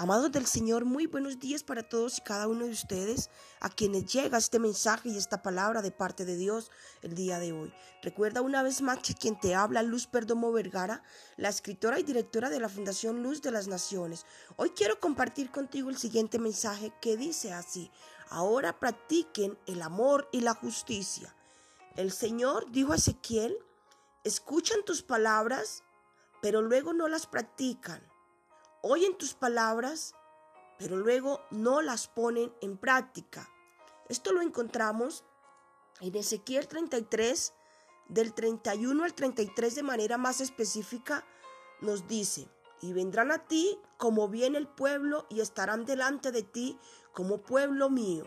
Amados del Señor, muy buenos días para todos y cada uno de ustedes a quienes llega este mensaje y esta palabra de parte de Dios el día de hoy. Recuerda una vez más que quien te habla, Luz Perdomo Vergara, la escritora y directora de la Fundación Luz de las Naciones. Hoy quiero compartir contigo el siguiente mensaje que dice así, ahora practiquen el amor y la justicia. El Señor dijo a Ezequiel, escuchan tus palabras, pero luego no las practican oyen tus palabras, pero luego no las ponen en práctica. Esto lo encontramos en Ezequiel 33, del 31 al 33 de manera más específica, nos dice, y vendrán a ti como viene el pueblo y estarán delante de ti como pueblo mío,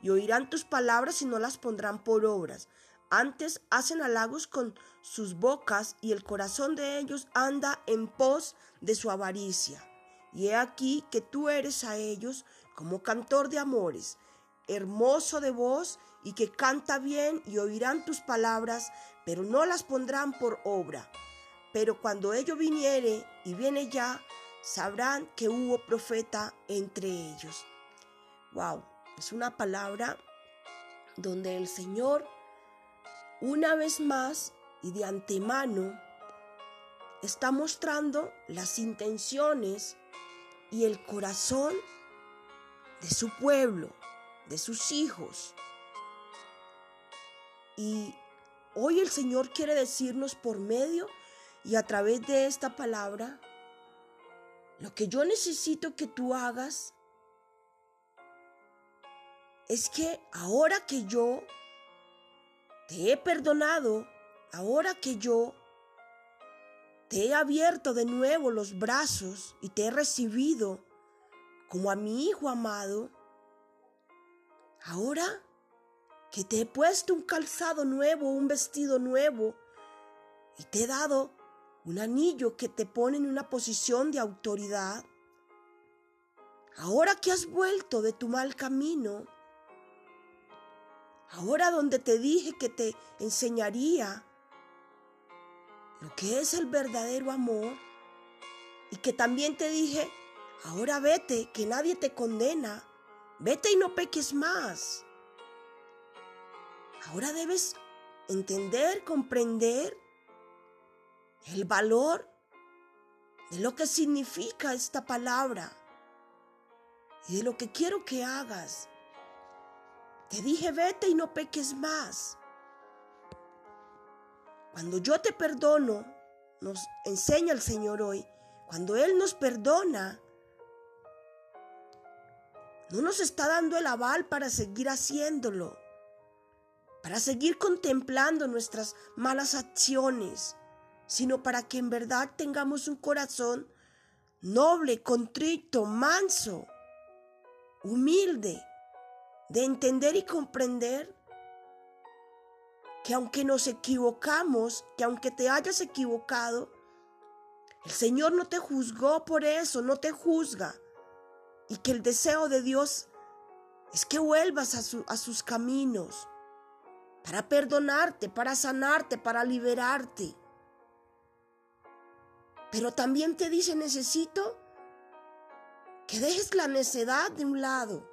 y oirán tus palabras y no las pondrán por obras. Antes hacen halagos con sus bocas y el corazón de ellos anda en pos de su avaricia. Y he aquí que tú eres a ellos como cantor de amores, hermoso de voz y que canta bien y oirán tus palabras, pero no las pondrán por obra. Pero cuando ello viniere y viene ya, sabrán que hubo profeta entre ellos. Wow, es una palabra donde el Señor una vez más y de antemano está mostrando las intenciones y el corazón de su pueblo, de sus hijos. Y hoy el Señor quiere decirnos por medio y a través de esta palabra, lo que yo necesito que tú hagas es que ahora que yo te he perdonado, ahora que yo te he abierto de nuevo los brazos y te he recibido como a mi Hijo amado, ahora que te he puesto un calzado nuevo, un vestido nuevo, y te he dado un anillo que te pone en una posición de autoridad, ahora que has vuelto de tu mal camino, Ahora donde te dije que te enseñaría lo que es el verdadero amor y que también te dije, ahora vete, que nadie te condena, vete y no peques más. Ahora debes entender, comprender el valor de lo que significa esta palabra y de lo que quiero que hagas te dije, vete y no peques más. Cuando yo te perdono, nos enseña el Señor hoy, cuando Él nos perdona, no nos está dando el aval para seguir haciéndolo, para seguir contemplando nuestras malas acciones, sino para que en verdad tengamos un corazón noble, contrito, manso, humilde, de entender y comprender que aunque nos equivocamos, que aunque te hayas equivocado, el Señor no te juzgó por eso, no te juzga. Y que el deseo de Dios es que vuelvas a, a sus caminos para perdonarte, para sanarte, para liberarte. Pero también te dice, necesito que dejes la necedad de un lado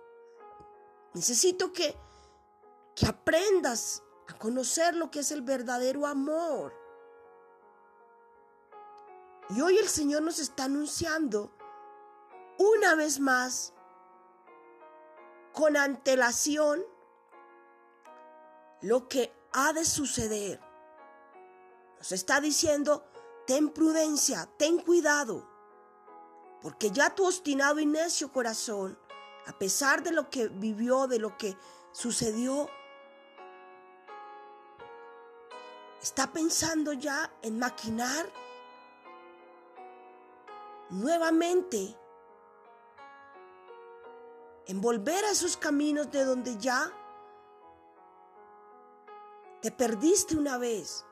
Necesito que, que aprendas a conocer lo que es el verdadero amor. Y hoy el Señor nos está anunciando una vez más, con antelación, lo que ha de suceder. Nos está diciendo, ten prudencia, ten cuidado, porque ya tu obstinado y necio corazón a pesar de lo que vivió, de lo que sucedió, está pensando ya en maquinar nuevamente, en volver a esos caminos de donde ya te perdiste una vez,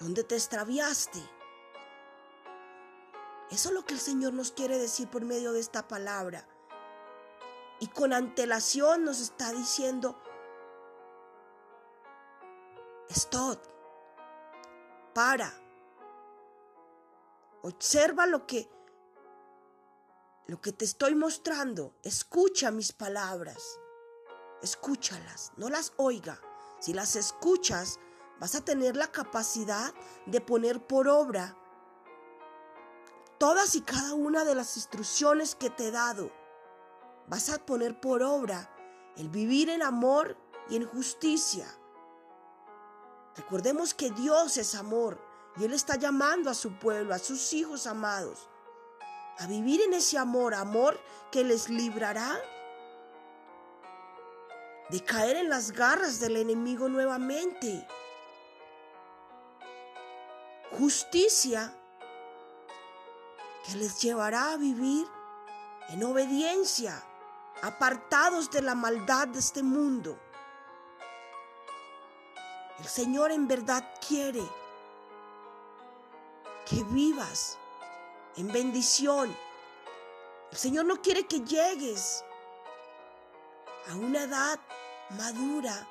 donde te extraviaste. Eso es lo que el Señor nos quiere decir por medio de esta palabra. Y con antelación nos está diciendo, stop, para, observa lo que lo que te estoy mostrando, escucha mis palabras. Escúchalas, no las oiga. Si las escuchas, vas a tener la capacidad de poner por obra todas y cada una de las instrucciones que te he dado. Vas a poner por obra el vivir en amor y en justicia. Recordemos que Dios es amor y Él está llamando a su pueblo, a sus hijos amados, a vivir en ese amor, amor que les librará de caer en las garras del enemigo nuevamente. Justicia que les llevará a vivir en obediencia, apartados de la maldad de este mundo. El Señor en verdad quiere que vivas en bendición. El Señor no quiere que llegues a una edad madura,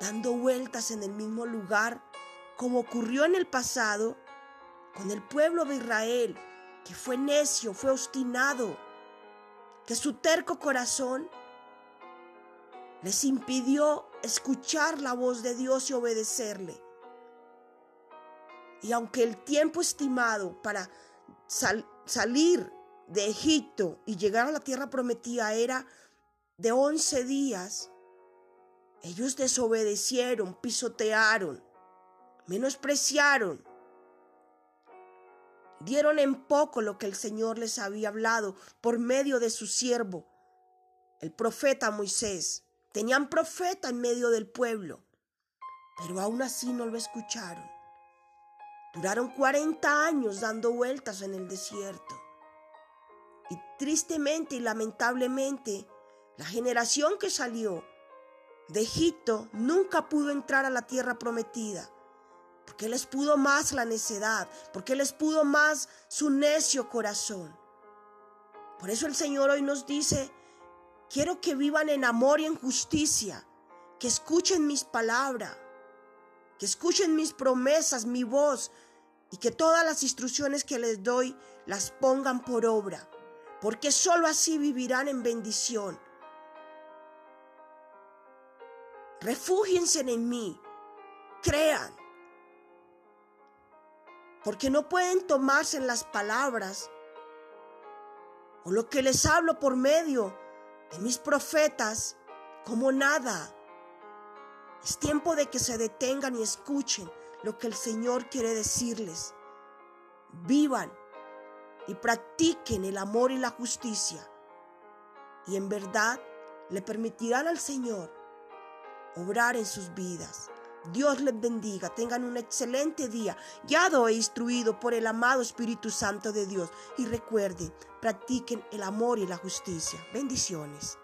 dando vueltas en el mismo lugar, como ocurrió en el pasado con el pueblo de Israel, que fue necio, fue obstinado, que su terco corazón les impidió escuchar la voz de Dios y obedecerle. Y aunque el tiempo estimado para salir de Egipto y llegar a la tierra prometida era de 11 días, ellos desobedecieron, pisotearon, menospreciaron, dieron en poco lo que el Señor les había hablado por medio de su siervo, el profeta Moisés. Tenían profeta en medio del pueblo, pero aún así no lo escucharon. Duraron 40 años dando vueltas en el desierto. Y tristemente y lamentablemente, la generación que salió de Egipto nunca pudo entrar a la tierra prometida, porque les pudo más la necedad, porque les pudo más su necio corazón. Por eso el Señor hoy nos dice, quiero que vivan en amor y en justicia, que escuchen mis palabras, que escuchen mis promesas, mi voz, y que todas las instrucciones que les doy las pongan por obra porque sólo así vivirán en bendición. Refúgiense en mí, crean, porque no pueden tomarse en las palabras o lo que les hablo por medio de mis profetas como nada. Es tiempo de que se detengan y escuchen lo que el Señor quiere decirles. Vivan y practiquen el amor y la justicia. Y en verdad le permitirán al Señor obrar en sus vidas. Dios les bendiga, tengan un excelente día, guiado e instruido por el amado Espíritu Santo de Dios. Y recuerden, practiquen el amor y la justicia. Bendiciones.